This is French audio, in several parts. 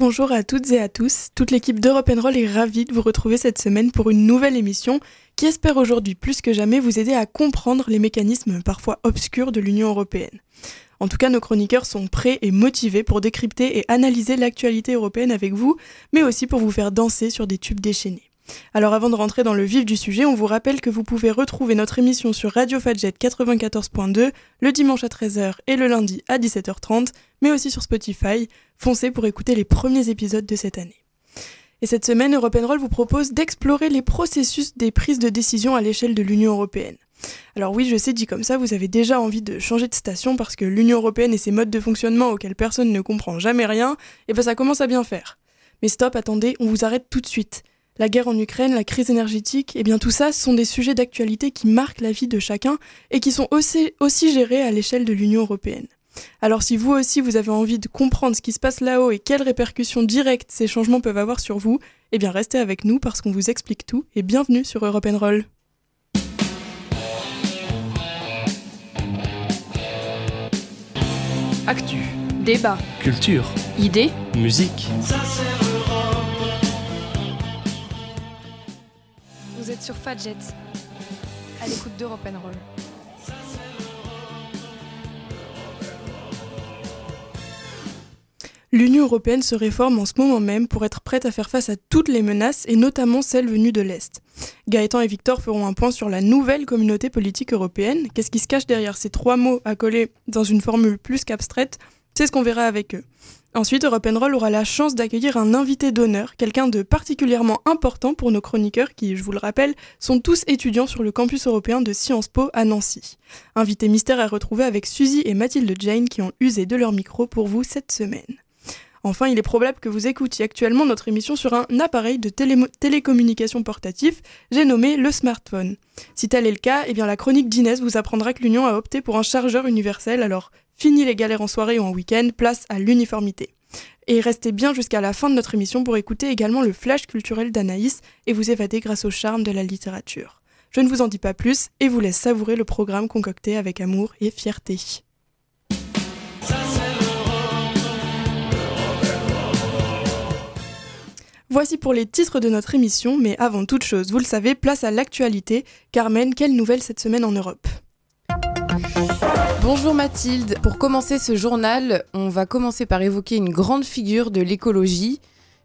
Bonjour à toutes et à tous. Toute l'équipe d'Europe Roll est ravie de vous retrouver cette semaine pour une nouvelle émission qui espère aujourd'hui plus que jamais vous aider à comprendre les mécanismes parfois obscurs de l'Union européenne. En tout cas, nos chroniqueurs sont prêts et motivés pour décrypter et analyser l'actualité européenne avec vous, mais aussi pour vous faire danser sur des tubes déchaînés. Alors avant de rentrer dans le vif du sujet, on vous rappelle que vous pouvez retrouver notre émission sur Radio Fadjet 94.2 le dimanche à 13h et le lundi à 17h30, mais aussi sur Spotify. Foncez pour écouter les premiers épisodes de cette année. Et cette semaine, European Roll vous propose d'explorer les processus des prises de décision à l'échelle de l'Union européenne. Alors oui, je sais, dit comme ça, vous avez déjà envie de changer de station parce que l'Union européenne et ses modes de fonctionnement auxquels personne ne comprend jamais rien, et eh ben ça commence à bien faire. Mais stop, attendez, on vous arrête tout de suite. La guerre en Ukraine, la crise énergétique, et eh bien tout ça sont des sujets d'actualité qui marquent la vie de chacun et qui sont aussi, aussi gérés à l'échelle de l'Union européenne. Alors si vous aussi vous avez envie de comprendre ce qui se passe là-haut et quelles répercussions directes ces changements peuvent avoir sur vous, eh bien restez avec nous parce qu'on vous explique tout et bienvenue sur Europe Roll. Actu, débat, culture, idées, musique. Vous êtes sur Fadjet, à l'écoute d'Europe Roll. L'Union européenne se réforme en ce moment même pour être prête à faire face à toutes les menaces et notamment celles venues de l'Est. Gaëtan et Victor feront un point sur la nouvelle communauté politique européenne. Qu'est-ce qui se cache derrière ces trois mots coller dans une formule plus qu'abstraite? C'est ce qu'on verra avec eux. Ensuite, Roll aura la chance d'accueillir un invité d'honneur, quelqu'un de particulièrement important pour nos chroniqueurs qui, je vous le rappelle, sont tous étudiants sur le campus européen de Sciences Po à Nancy. Invité mystère à retrouver avec Suzy et Mathilde Jane qui ont usé de leur micro pour vous cette semaine. Enfin, il est probable que vous écoutiez actuellement notre émission sur un appareil de télécommunication portatif, j'ai nommé le smartphone. Si tel est le cas, eh bien la chronique d'Inès vous apprendra que l'Union a opté pour un chargeur universel, alors Fini les galères en soirée ou en week-end, place à l'uniformité. Et restez bien jusqu'à la fin de notre émission pour écouter également le flash culturel d'Anaïs et vous évader grâce au charme de la littérature. Je ne vous en dis pas plus et vous laisse savourer le programme concocté avec amour et fierté. Voici pour les titres de notre émission, mais avant toute chose, vous le savez, place à l'actualité. Carmen, quelle nouvelle cette semaine en Europe? Bonjour Mathilde. Pour commencer ce journal, on va commencer par évoquer une grande figure de l'écologie,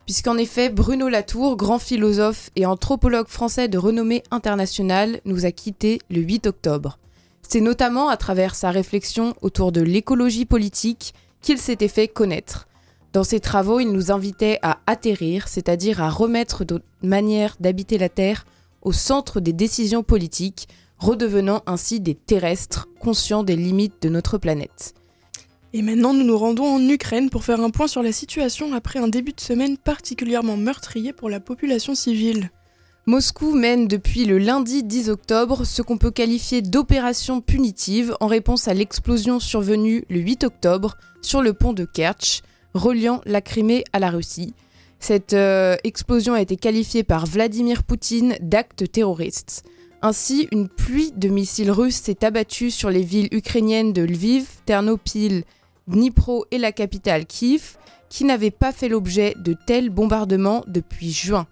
puisqu'en effet Bruno Latour, grand philosophe et anthropologue français de renommée internationale, nous a quittés le 8 octobre. C'est notamment à travers sa réflexion autour de l'écologie politique qu'il s'était fait connaître. Dans ses travaux, il nous invitait à atterrir, c'est-à-dire à remettre notre manière d'habiter la Terre au centre des décisions politiques redevenant ainsi des terrestres conscients des limites de notre planète. Et maintenant, nous nous rendons en Ukraine pour faire un point sur la situation après un début de semaine particulièrement meurtrier pour la population civile. Moscou mène depuis le lundi 10 octobre ce qu'on peut qualifier d'opération punitive en réponse à l'explosion survenue le 8 octobre sur le pont de Kerch, reliant la Crimée à la Russie. Cette euh, explosion a été qualifiée par Vladimir Poutine d'acte terroriste. Ainsi, une pluie de missiles russes s'est abattue sur les villes ukrainiennes de Lviv, Ternopil, Dnipro et la capitale Kiev, qui n'avaient pas fait l'objet de tels bombardements depuis juin.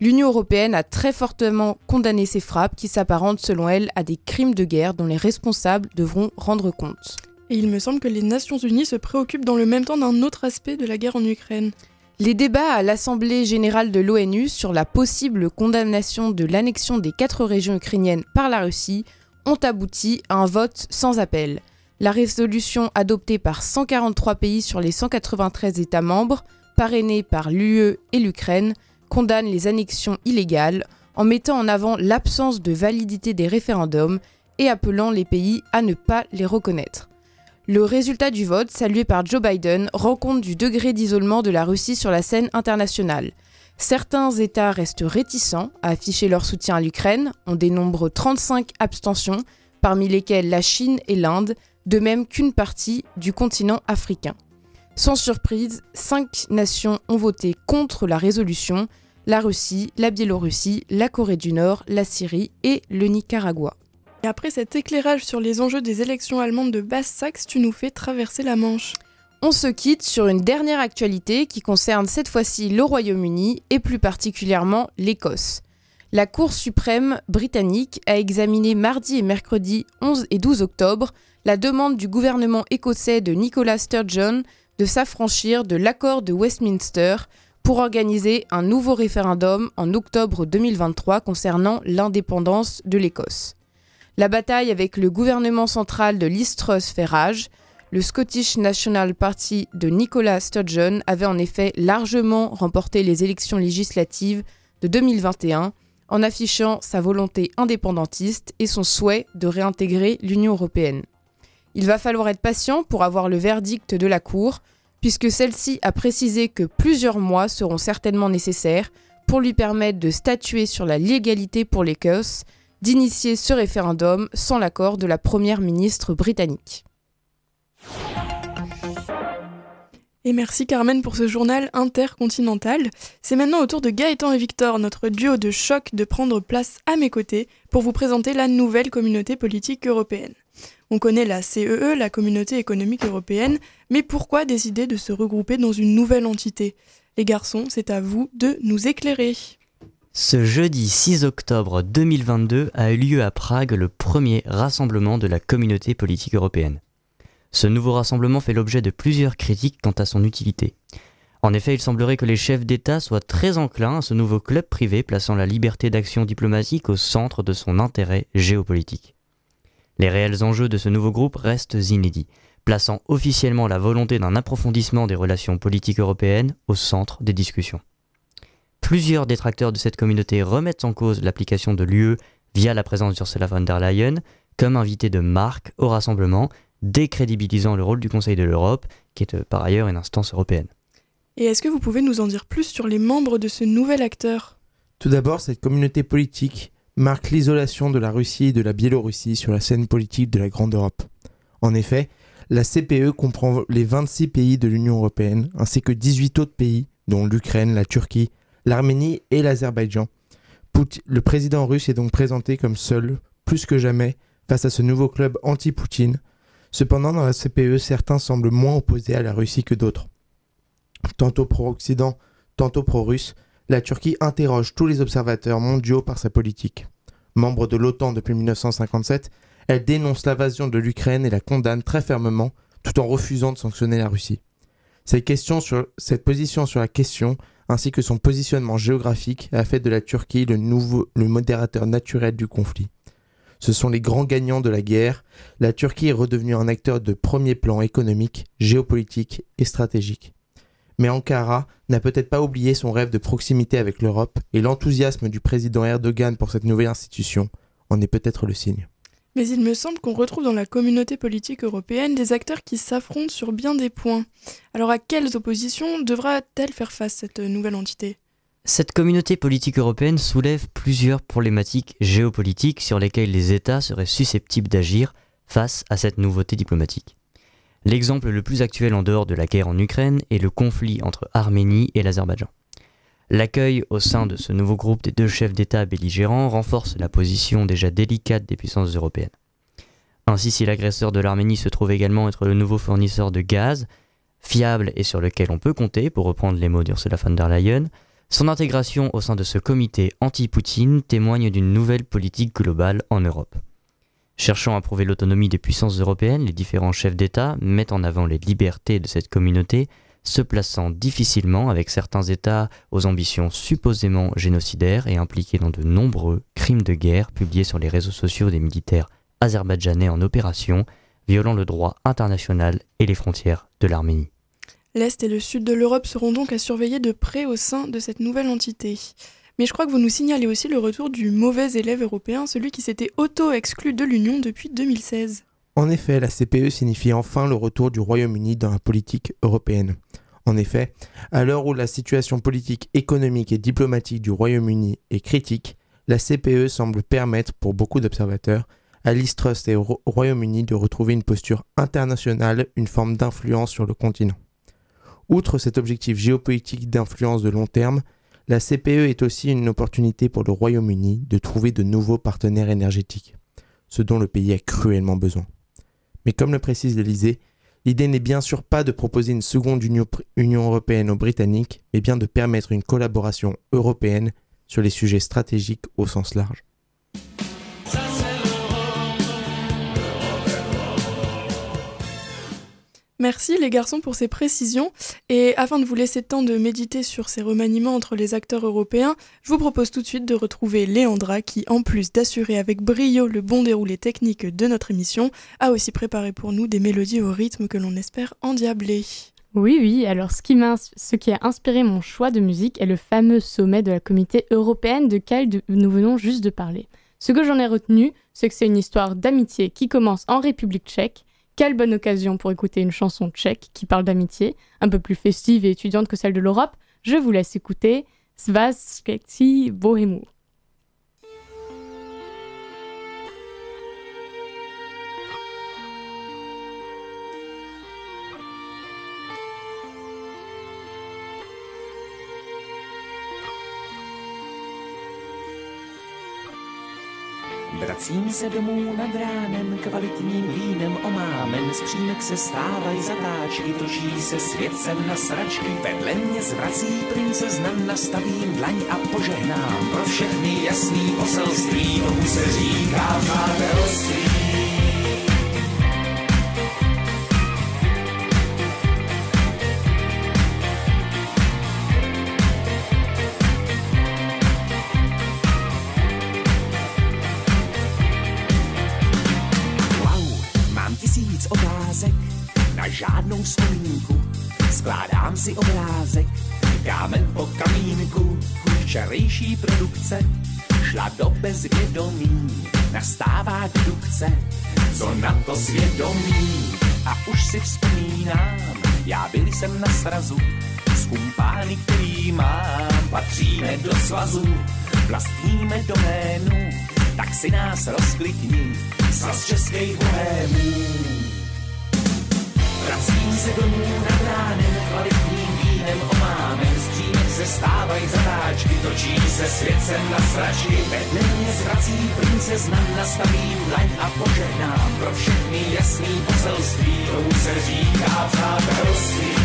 L'Union européenne a très fortement condamné ces frappes qui s'apparentent selon elle à des crimes de guerre dont les responsables devront rendre compte. Et il me semble que les Nations Unies se préoccupent dans le même temps d'un autre aspect de la guerre en Ukraine. Les débats à l'Assemblée générale de l'ONU sur la possible condamnation de l'annexion des quatre régions ukrainiennes par la Russie ont abouti à un vote sans appel. La résolution adoptée par 143 pays sur les 193 États membres, parrainée par l'UE et l'Ukraine, condamne les annexions illégales en mettant en avant l'absence de validité des référendums et appelant les pays à ne pas les reconnaître. Le résultat du vote, salué par Joe Biden, rend compte du degré d'isolement de la Russie sur la scène internationale. Certains États restent réticents à afficher leur soutien à l'Ukraine, on dénombre 35 abstentions, parmi lesquelles la Chine et l'Inde, de même qu'une partie du continent africain. Sans surprise, cinq nations ont voté contre la résolution, la Russie, la Biélorussie, la Corée du Nord, la Syrie et le Nicaragua. Et après cet éclairage sur les enjeux des élections allemandes de Basse-Saxe, tu nous fais traverser la Manche. On se quitte sur une dernière actualité qui concerne cette fois-ci le Royaume-Uni et plus particulièrement l'Écosse. La Cour suprême britannique a examiné mardi et mercredi 11 et 12 octobre la demande du gouvernement écossais de Nicola Sturgeon de s'affranchir de l'accord de Westminster pour organiser un nouveau référendum en octobre 2023 concernant l'indépendance de l'Écosse. La bataille avec le gouvernement central de Liz fait rage. Le Scottish National Party de Nicola Sturgeon avait en effet largement remporté les élections législatives de 2021 en affichant sa volonté indépendantiste et son souhait de réintégrer l'Union européenne. Il va falloir être patient pour avoir le verdict de la Cour, puisque celle-ci a précisé que plusieurs mois seront certainement nécessaires pour lui permettre de statuer sur la légalité pour l'Écosse d'initier ce référendum sans l'accord de la Première ministre britannique. Et merci Carmen pour ce journal intercontinental. C'est maintenant au tour de Gaëtan et Victor, notre duo de choc, de prendre place à mes côtés pour vous présenter la nouvelle communauté politique européenne. On connaît la CEE, e, la Communauté économique européenne, mais pourquoi décider de se regrouper dans une nouvelle entité? Les garçons, c'est à vous de nous éclairer. Ce jeudi 6 octobre 2022 a eu lieu à Prague le premier rassemblement de la communauté politique européenne. Ce nouveau rassemblement fait l'objet de plusieurs critiques quant à son utilité. En effet, il semblerait que les chefs d'État soient très enclins à ce nouveau club privé plaçant la liberté d'action diplomatique au centre de son intérêt géopolitique. Les réels enjeux de ce nouveau groupe restent inédits, plaçant officiellement la volonté d'un approfondissement des relations politiques européennes au centre des discussions. Plusieurs détracteurs de cette communauté remettent en cause l'application de l'UE via la présence d'Ursula von der Leyen comme invité de marque au rassemblement, décrédibilisant le rôle du Conseil de l'Europe, qui est euh, par ailleurs une instance européenne. Et est-ce que vous pouvez nous en dire plus sur les membres de ce nouvel acteur? Tout d'abord, cette communauté politique marque l'isolation de la Russie et de la Biélorussie sur la scène politique de la Grande Europe. En effet, la CPE comprend les 26 pays de l'Union européenne, ainsi que 18 autres pays, dont l'Ukraine, la Turquie, l'Arménie et l'Azerbaïdjan. Le président russe est donc présenté comme seul, plus que jamais, face à ce nouveau club anti-Poutine. Cependant, dans la CPE, certains semblent moins opposés à la Russie que d'autres. Tantôt pro-Occident, tantôt pro-russe, la Turquie interroge tous les observateurs mondiaux par sa politique. Membre de l'OTAN depuis 1957, elle dénonce l'invasion de l'Ukraine et la condamne très fermement, tout en refusant de sanctionner la Russie. Cette, question cette position sur la question, ainsi que son positionnement géographique, a fait de la Turquie le, nouveau, modérateur naturel du conflit. Ce sont les grands gagnants de la guerre. La Turquie est redevenue un acteur de premier plan économique, géopolitique et stratégique. Mais Ankara n'a peut-être pas oublié son rêve de proximité avec l'Europe et l'enthousiasme du président Erdogan pour cette nouvelle institution en est peut-être le signe. Mais il me semble qu'on retrouve dans la communauté politique européenne des acteurs qui s'affrontent sur bien des points. Alors à quelles oppositions devra-t-elle faire face cette nouvelle entité? Cette communauté politique européenne soulève plusieurs problématiques géopolitiques sur lesquelles les États seraient susceptibles d'agir face à cette nouveauté diplomatique. L'exemple le plus actuel en dehors de la guerre en Ukraine est le conflit entre Arménie et l'Azerbaïdjan. L'accueil au sein de ce nouveau groupe des deux chefs d'État belligérants renforce la position déjà délicate des puissances européennes. Ainsi, si l'agresseur de l'Arménie se trouve également être le nouveau fournisseur de gaz, fiable et sur lequel on peut compter, pour reprendre les mots d'Ursula von der Leyen, son intégration au sein de ce comité anti-Poutine témoigne d'une nouvelle politique globale en Europe. Cherchant à prouver l'autonomie des puissances européennes, les différents chefs d'État mettent en avant les libertés de cette communauté, se plaçant difficilement avec certains États aux ambitions supposément génocidaires et impliqués dans de nombreux crimes de guerre publiés sur les réseaux sociaux des militaires azerbaïdjanais en opération, violant le droit international et les frontières de l'Arménie. L'Est et le Sud de l'Europe seront donc à surveiller de près au sein de cette nouvelle entité. Mais je crois que vous nous signalez aussi le retour du mauvais élève européen, celui qui s'était auto-exclu de l'Union depuis 2016. En effet, la CPE signifie enfin le retour du Royaume-Uni dans la politique européenne. En effet, à l'heure où la situation politique, économique et diplomatique du Royaume-Uni est critique, la CPE semble permettre, pour beaucoup d'observateurs, à l'Istrust et au Royaume-Uni de retrouver une posture internationale, une forme d'influence sur le continent. Outre cet objectif géopolitique d'influence de long terme, la CPE est aussi une opportunité pour le Royaume-Uni de trouver de nouveaux partenaires énergétiques, ce dont le pays a cruellement besoin. Mais comme le précise l'Elysée, L'idée n'est bien sûr pas de proposer une seconde Union, européenne aux Britanniques, mais bien de permettre une collaboration européenne sur les sujets stratégiques au sens large. Merci les garçons pour ces précisions. Et afin de vous laisser temps de méditer sur ces remaniements entre les acteurs européens, je vous propose tout de suite de retrouver Léandra qui, en plus d'assurer avec brio le bon déroulé technique de notre émission, a aussi préparé pour nous des mélodies au rythme que l'on espère endiablé. Oui, oui, alors ce qui, ce qui, a inspiré mon choix de musique est le fameux sommet de la communauté européenne de nous venons juste de parler. Ce que j'en ai retenu, c'est que c'est une histoire d'amitié qui commence en République tchèque quelle bonne occasion pour écouter une chanson tchèque qui parle d'amitié, un peu plus festive et étudiante que celle de l'Europe. Je vous laisse écouter Svazketi Bohemu. Vracím se domů nad ránem, kvalitním vínem omámen, z přímek se stávají zatáčky, točí se světcem na sračky, vedle mě zvrací princezna, nastavím dlaň a požehnám pro všechny jasný poselství, tomu se říká přátelství. Skládám si obrázek, kámen po kamínku. Včerejší produkce šla do bezvědomí. Nastává dedukce, co na to svědomí. A už si vzpomínám, já byl jsem na srazu. Z kumpány, který mám, patříme do svazu. Vlastníme doménu, tak si nás rozklikni. Svaz českých bohémů. Vracím se domů nad ránem, kvalitním vínem omámem, z se stávají zatáčky, točí se světcem na sračky, vedle mě zvrací princezna, nastavím dlaň a požehnám. Pro všechny jasný poselství, tomu se říká přátelství.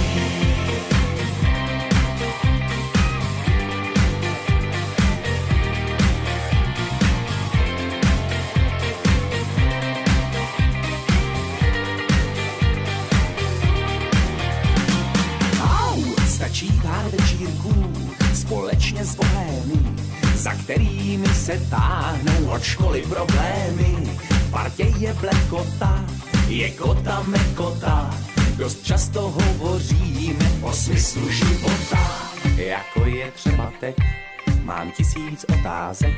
Se táhnou od školy problémy. Partě je blekota, je kota mekota, dost často hovoříme o smyslu života. Jako je třeba teď, mám tisíc otázek,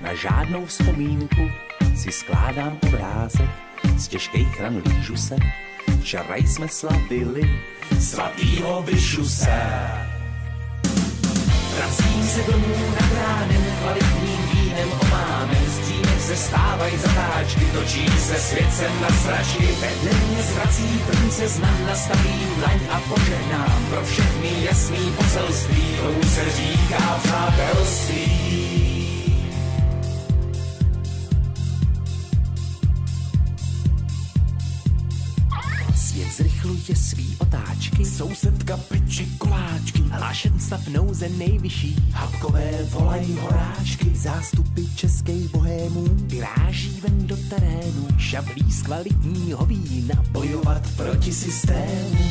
na žádnou vzpomínku si skládám obrázek, z těžkých ran lížu se, včera jsme slavili svatýho Vyšuse. Vracím se domů nad ránem, kvalitním vínem omámem, z přímek se stávají zatáčky, točí se světcem na sračky, vedle mě zvrací princezna, nastavím dlaň a požehnám pro všechny jasný poselství, tomu se říká přátelství. Zrychluje svý otáčky. Sousedka piči koláčky, hlášen stav nouze nejvyšší. Hapkové volají horáčky, zástupy českých bohémů. Vyráží ven do terénu, šablí z kvalitního vína. Bojovat proti systému.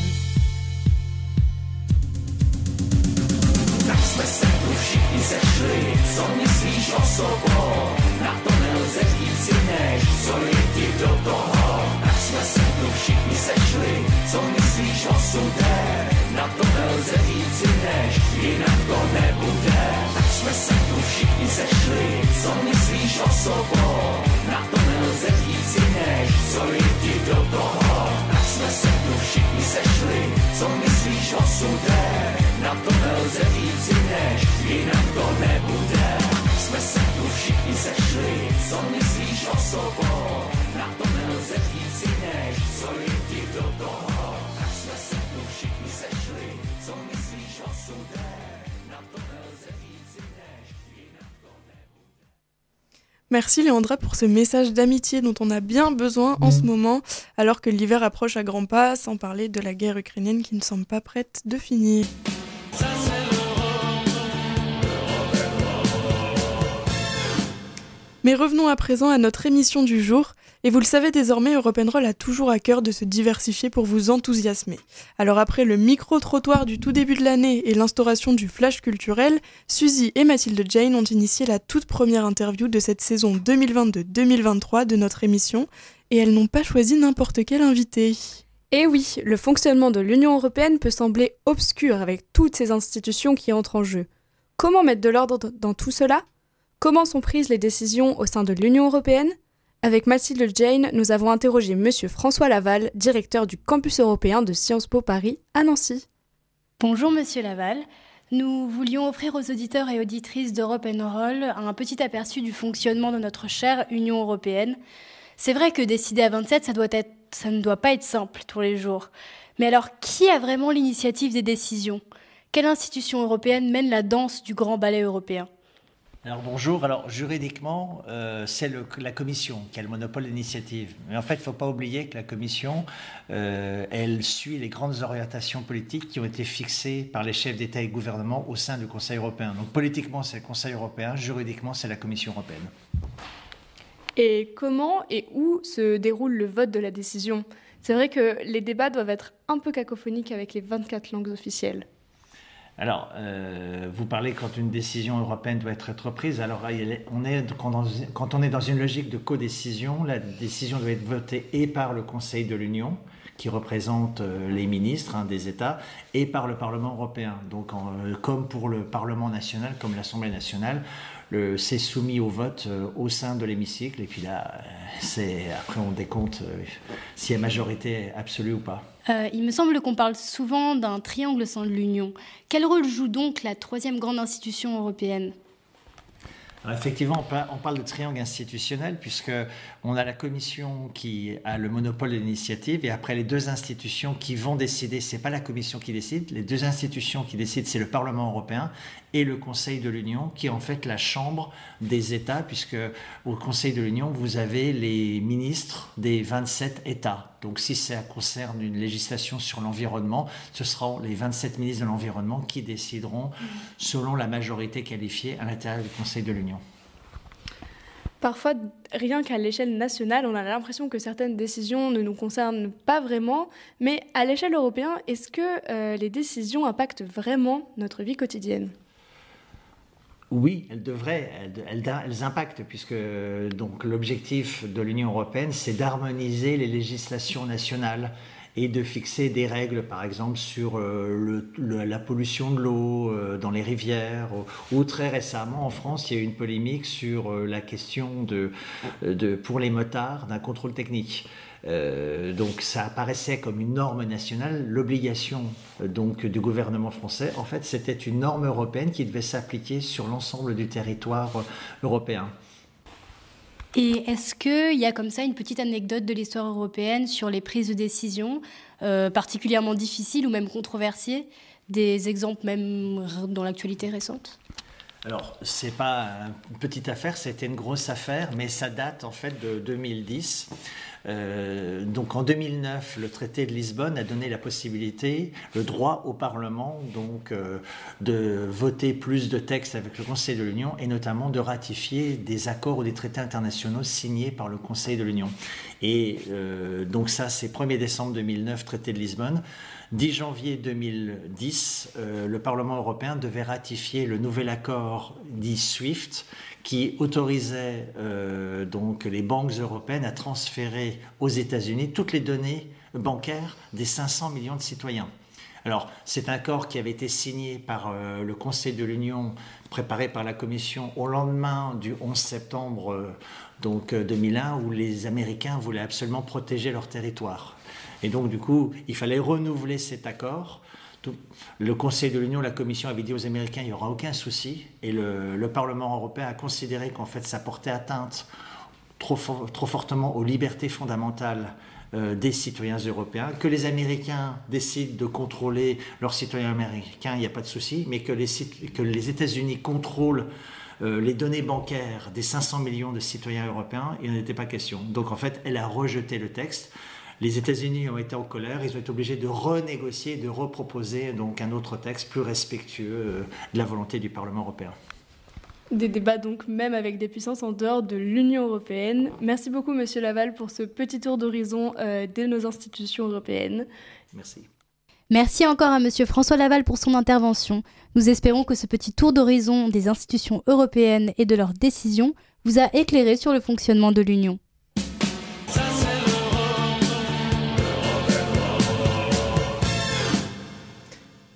Tak jsme se tu všichni sešli, co myslíš o sobou? Na to nelze říct si než, co je ti do toho. Jsme se tu všichni sešli, co myslíš o sudé? Na to nelze říci než, jinak to nebude. Tak jsme se tu všichni sešli, co myslíš o sobou? Na to nelze říci než, co je ti do toho. Tak jsme se tu všichni sešli, co myslíš o sudé? Na to nelze říci než, jinak to nebude. Merci Léandra pour ce message d'amitié dont on a bien besoin en ce moment, alors que l'hiver approche à grands pas, sans parler de la guerre ukrainienne qui ne semble pas prête de finir. Mais revenons à présent à notre émission du jour. Et vous le savez désormais, Europe Roll a toujours à cœur de se diversifier pour vous enthousiasmer. Alors après le micro-trottoir du tout début de l'année et l'instauration du flash culturel, Suzy et Mathilde Jane ont initié la toute première interview de cette saison 2022-2023 de notre émission, et elles n'ont pas choisi n'importe quel invité. Et oui, le fonctionnement de l'Union européenne peut sembler obscur avec toutes ces institutions qui entrent en jeu. Comment mettre de l'ordre dans tout cela? Comment sont prises les décisions au sein de l'Union européenne? Avec Mathilde Jane, nous avons interrogé M. François Laval, directeur du campus européen de Sciences Po Paris à Nancy. Bonjour Monsieur Laval. Nous voulions offrir aux auditeurs et auditrices d'Europe Roll un petit aperçu du fonctionnement de notre chère Union européenne. C'est vrai que décider à 27, ça, ça ne doit pas être simple tous les jours. Mais alors, qui a vraiment l'initiative des décisions? Quelle institution européenne mène la danse du grand ballet européen? Alors bonjour. Alors juridiquement, euh, c'est la Commission qui a le monopole d'initiative. Mais en fait, il ne faut pas oublier que la Commission, euh, elle suit les grandes orientations politiques qui ont été fixées par les chefs d'État et de gouvernement au sein du Conseil européen. Donc politiquement, c'est le Conseil européen, juridiquement, c'est la Commission européenne. Et comment et où se déroule le vote de la décision? C'est vrai que les débats doivent être un peu cacophoniques avec les 24 langues officielles. Alors, euh, vous parlez quand une décision européenne doit être prise. Alors, on est, quand, on est dans une logique de codécision, la décision doit être votée et par le Conseil de l'Union, qui représente euh, les ministres hein, des États, et par le Parlement européen. Donc, euh, comme pour le Parlement national, comme l'Assemblée nationale, c'est soumis au vote au sein de l'hémicycle. Et puis là, c'est après on décompte s'il y a majorité absolue ou pas. Euh, il me semble qu'on parle souvent d'un triangle sans l'Union. Quel rôle joue donc la troisième grande institution européenne effectivement, on parle de triangle institutionnel puisque on a la Commission qui a le monopole de l'initiative et après les deux institutions qui vont décider. C'est pas la Commission qui décide. Les deux institutions qui décident, c'est le Parlement européen et le Conseil de l'Union, qui est en fait la chambre des États, puisque au Conseil de l'Union, vous avez les ministres des 27 États. Donc si ça concerne une législation sur l'environnement, ce seront les 27 ministres de l'environnement qui décideront selon la majorité qualifiée à l'intérieur du Conseil de l'Union. Parfois, rien qu'à l'échelle nationale, on a l'impression que certaines décisions ne nous concernent pas vraiment, mais à l'échelle européenne, est-ce que euh, les décisions impactent vraiment notre vie quotidienne? Oui, elles devraient, elles, impactent, puisque l'objectif de l'Union européenne, c'est d'harmoniser les législations nationales et de fixer des règles, par exemple, sur euh, la pollution de l'eau euh, dans les rivières, ou, très récemment en France, il y a eu une polémique sur euh, la question pour les motards d'un contrôle technique. Euh, donc ça apparaissait comme une norme nationale. L'obligation euh, donc du gouvernement français, en fait, c'était une norme européenne qui devait s'appliquer sur l'ensemble du territoire euh, européen. Et est-ce qu'il y a comme ça une petite anecdote de l'histoire européenne sur les prises de décision, particulièrement difficiles ou même controversées, des exemples même dans l'actualité récente? Alors, c'est pas une petite affaire, c'était une grosse affaire, mais ça date en fait de 2010. Euh, donc en 2009, le traité de Lisbonne a donné la possibilité, le droit au Parlement, donc euh, de voter plus de textes avec le Conseil de l'Union et notamment de ratifier des accords ou des traités internationaux signés par le Conseil de l'Union. Et euh, donc ça, c'est 1er décembre 2009, traité de Lisbonne. 10 janvier 2010, le Parlement européen devait ratifier le nouvel accord dit SWIFT, qui autorisait euh, donc les banques européennes à transférer aux États-Unis toutes les données bancaires des 500 millions de citoyens. Alors, c'est un accord qui avait été signé par euh, le Conseil de l'Union, préparé par la Commission au lendemain du 11 septembre euh, donc, 2001, où les Américains voulaient absolument protéger leur territoire. Et donc, du coup, il fallait renouveler cet accord le Conseil de l'Union, la Commission avait dit aux Américains il n'y aura aucun souci, et le, Parlement européen a considéré qu'en fait ça portait atteinte trop, fortement aux libertés fondamentales euh, des citoyens européens, que les Américains décident de contrôler leurs citoyens américains, il n'y a pas de souci, mais que les, que les États-Unis contrôlent euh, les données bancaires des 500 millions de citoyens européens, il n'en était pas question. Donc en fait, elle a rejeté le texte. Les États-Unis ont été en colère, ils ont été obligés de renégocier, de reproposer donc un autre texte plus respectueux euh, de la volonté du Parlement européen. Des débats donc même avec des puissances en dehors de l'Union européenne. Merci beaucoup Monsieur Laval pour ce petit tour d'horizon euh, de nos institutions européennes. Merci. Merci encore à Monsieur François Laval pour son intervention. Nous espérons que ce petit tour d'horizon des institutions européennes et de leurs décisions vous a éclairé sur le fonctionnement de l'Union.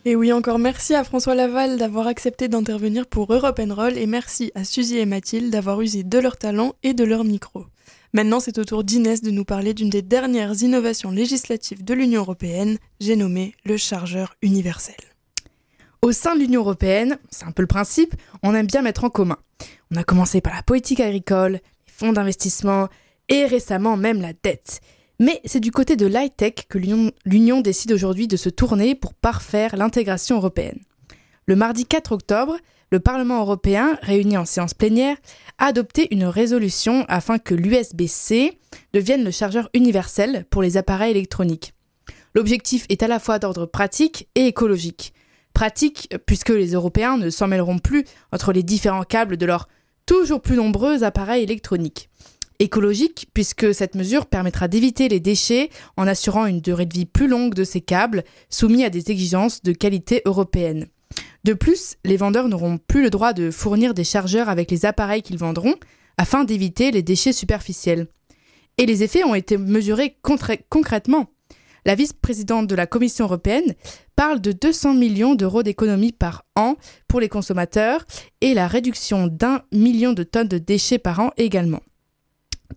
Et oui, encore merci à François Laval d'avoir accepté d'intervenir pour Europe Roll et merci à Suzy et Mathilde d'avoir usé de leur talent et de leur micro. Maintenant, c'est au tour d'Inès de nous parler d'une des dernières innovations législatives de l'Union européenne, j'ai nommé le chargeur universel. Au sein de l'Union européenne, c'est un peu le principe, on aime bien mettre en commun. On a commencé par la politique agricole, les fonds d'investissement et récemment même la dette. Mais c'est du côté de l'high-tech que l'Union décide aujourd'hui de se tourner pour parfaire l'intégration européenne. Le mardi 4 octobre, le Parlement européen, réuni en séance plénière, a adopté une résolution afin que l'USB-C devienne le chargeur universel pour les appareils électroniques. L'objectif est à la fois d'ordre pratique et écologique. Pratique puisque les Européens ne s'en mêleront plus entre les différents câbles de leurs toujours plus nombreux appareils électroniques écologique puisque cette mesure permettra d'éviter les déchets en assurant une durée de vie plus longue de ces câbles soumis à des exigences de qualité européenne. De plus, les vendeurs n'auront plus le droit de fournir des chargeurs avec les appareils qu'ils vendront afin d'éviter les déchets superficiels. Et les effets ont été mesurés concrètement. La vice-présidente de la Commission européenne parle de 200 millions d'euros d'économies par an pour les consommateurs et la réduction d'un million de tonnes de déchets par an également.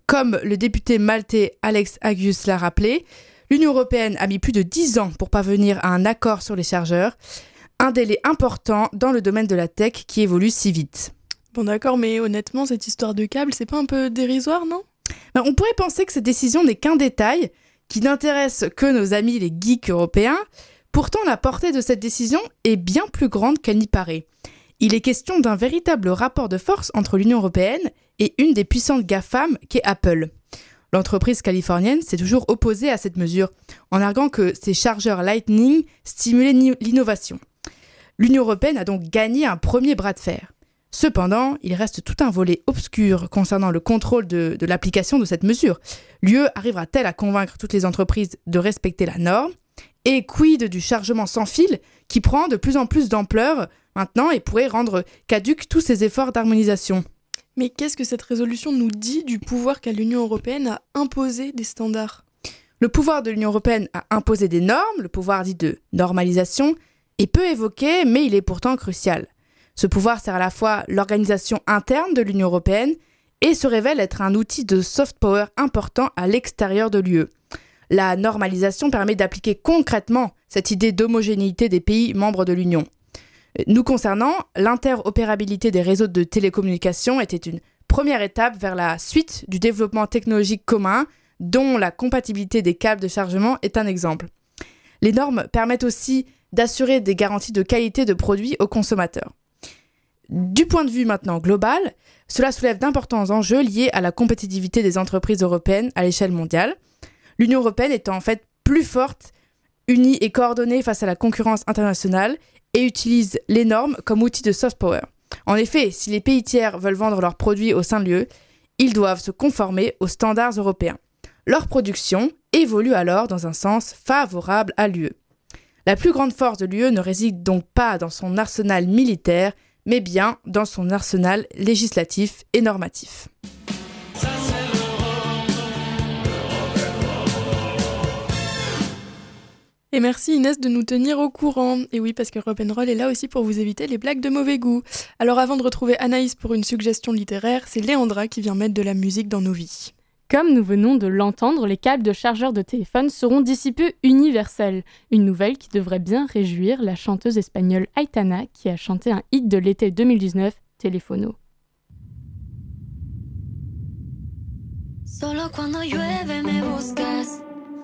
Comme le député maltais Alex Agius l'a rappelé, l'Union européenne a mis plus de 10 ans pour parvenir à un accord sur les chargeurs, un délai important dans le domaine de la tech qui évolue si vite. Bon d'accord, mais honnêtement, cette histoire de câble, c'est pas un peu dérisoire, non? Ben, On pourrait penser que cette décision n'est qu'un détail, qui n'intéresse que nos amis les geeks européens. Pourtant, la portée de cette décision est bien plus grande qu'elle n'y paraît. Il est question d'un véritable rapport de force entre l'Union européenne et une des puissantes GAFAM qu'est Apple. L'entreprise californienne s'est toujours opposée à cette mesure, en arguant que ces chargeurs Lightning stimulaient l'innovation. L'Union européenne a donc gagné un premier bras de fer. Cependant, il reste tout un volet obscur concernant le contrôle de, l'application de cette mesure. L'UE arrivera-t-elle à convaincre toutes les entreprises de respecter la norme? Et quid du chargement sans fil qui prend de plus en plus d'ampleur maintenant et pourrait rendre caduques tous ces efforts d'harmonisation? Mais qu'est-ce que cette résolution nous dit du pouvoir qu'a l'Union européenne à imposer des standards? Le pouvoir de l'Union européenne à imposer des normes, le pouvoir dit de normalisation, est peu évoqué, mais il est pourtant crucial. Ce pouvoir sert à la fois l'organisation interne de l'Union européenne et se révèle être un outil de soft power important à l'extérieur de l'UE. La normalisation permet d'appliquer concrètement cette idée d'homogénéité des pays membres de l'Union. Nous concernant, l'interopérabilité des réseaux de télécommunications était une première étape vers la suite du développement technologique commun, dont la compatibilité des câbles de chargement est un exemple. Les normes permettent aussi d'assurer des garanties de qualité de produits aux consommateurs. Du point de vue maintenant global, cela soulève d'importants enjeux liés à la compétitivité des entreprises européennes à l'échelle mondiale. L'Union européenne étant en fait plus forte, unie et coordonnée face à la concurrence internationale et utilise les normes comme outil de soft power. En effet, si les pays tiers veulent vendre leurs produits au sein de l'UE, ils doivent se conformer aux standards européens. Leur production évolue alors dans un sens favorable à l'UE. La plus grande force de l'UE ne réside donc pas dans son arsenal militaire, mais bien dans son arsenal législatif et normatif. Et merci Inès de nous tenir au courant. Et oui, parce que Roll est là aussi pour vous éviter les blagues de mauvais goût. Alors avant de retrouver Anaïs pour une suggestion littéraire, c'est Léandra qui vient mettre de la musique dans nos vies. Comme nous venons de l'entendre, les câbles de chargeurs de téléphone seront d'ici peu universels. Une nouvelle qui devrait bien réjouir la chanteuse espagnole Aitana qui a chanté un hit de l'été 2019, Telefono. Solo cuando llueve me buscas.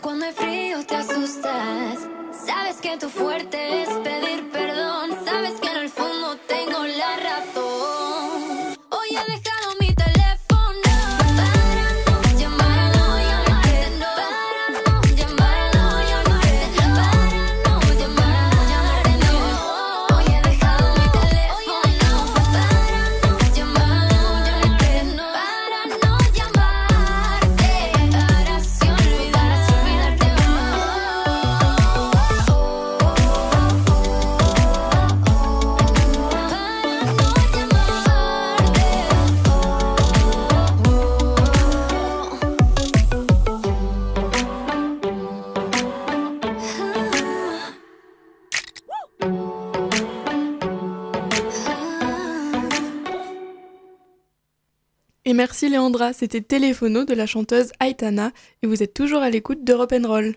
cuando hay frío te asustas. Sabes que tu fuerte es pedir perdón. Sabes que en el fondo tengo Et merci Léandra, c'était Téléphono de la chanteuse Aitana et vous êtes toujours à l'écoute d'Europe Roll.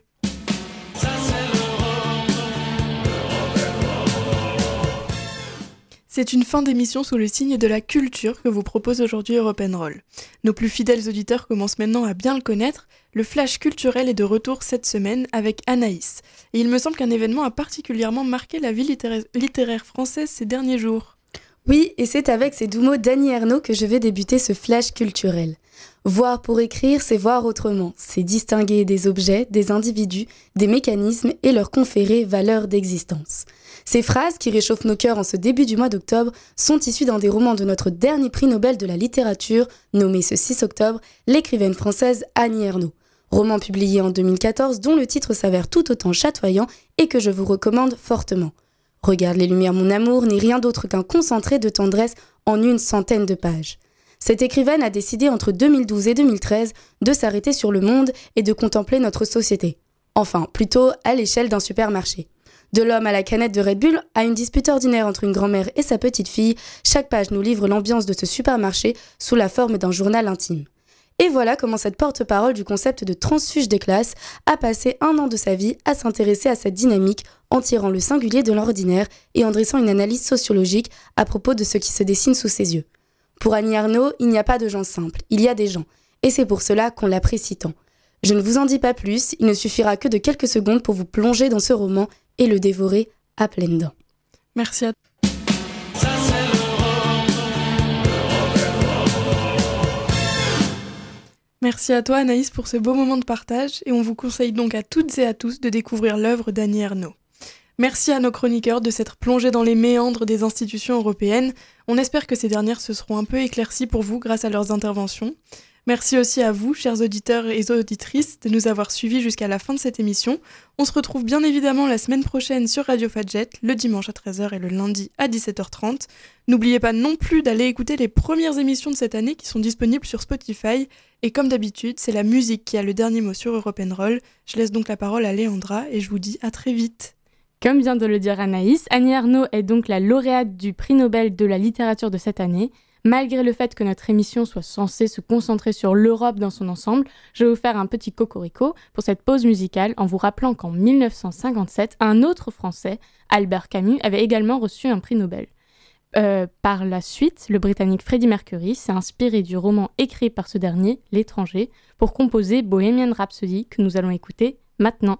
C'est une fin d'émission sous le signe de la culture que vous propose aujourd'hui Europe Roll. Nos plus fidèles auditeurs commencent maintenant à bien le connaître. Le flash culturel est de retour cette semaine avec Anaïs. Et il me semble qu'un événement a particulièrement marqué la vie littéra- littéraire française ces derniers jours. Oui, et c'est avec ces doux mots d'Annie Ernaux que je vais débuter ce flash culturel. Voir pour écrire, c'est voir autrement, c'est distinguer des objets, des individus, des mécanismes et leur conférer valeur d'existence. Ces phrases qui réchauffent nos cœurs en ce début du mois d'octobre sont issues d'un des romans de notre dernier prix Nobel de la littérature, nommé ce 6 octobre, l'écrivaine française Annie Ernaux. Roman publié en 2014 dont le titre s'avère tout autant chatoyant et que je vous recommande fortement. Regarde les lumières, mon amour, n'est rien d'autre qu'un concentré de tendresse en une centaine de pages. Cette écrivaine a décidé entre 2012 et 2013 de s'arrêter sur le monde et de contempler notre société. Enfin, plutôt à l'échelle d'un supermarché. De l'homme à la canette de Red Bull à une dispute ordinaire entre une grand-mère et sa petite fille, chaque page nous livre l'ambiance de ce supermarché sous la forme d'un journal intime. Et voilà comment cette porte-parole du concept de transfuge des classes a passé un an de sa vie à s'intéresser à cette dynamique en tirant le singulier de l'ordinaire et en dressant une analyse sociologique à propos de ce qui se dessine sous ses yeux. Pour Annie Arnaud, il n'y a pas de gens simples, il y a des gens, et c'est pour cela qu'on l'apprécie tant. Je ne vous en dis pas plus, il ne suffira que de quelques secondes pour vous plonger dans ce roman et le dévorer à pleines dents. Merci à Merci à toi Anaïs pour ce beau moment de partage et on vous conseille donc à toutes et à tous de découvrir l'œuvre d'Annie Ernaux. Merci à nos chroniqueurs de s'être plongés dans les méandres des institutions européennes. On espère que ces dernières se seront un peu éclaircies pour vous grâce à leurs interventions. Merci aussi à vous, chers auditeurs et auditrices, de nous avoir suivis jusqu'à la fin de cette émission. On se retrouve bien évidemment la semaine prochaine sur Radio Fadjet, le dimanche à 13h et le lundi à 17h30. N'oubliez pas non plus d'aller écouter les premières émissions de cette année qui sont disponibles sur Spotify. Et comme d'habitude, c'est la musique qui a le dernier mot sur Europe Roll. Je laisse donc la parole à Léandra et je vous dis à très vite. Comme vient de le dire Anaïs, Annie Arnaud est donc la lauréate du prix Nobel de la littérature de cette année. Malgré le fait que notre émission soit censée se concentrer sur l'Europe dans son ensemble, je vais vous faire un petit cocorico pour cette pause musicale en vous rappelant qu'en 1957, un autre Français, Albert Camus, avait également reçu un prix Nobel. Euh, par la suite, le Britannique Freddie Mercury s'est inspiré du roman écrit par ce dernier, L'étranger, pour composer Bohemian Rhapsody que nous allons écouter maintenant.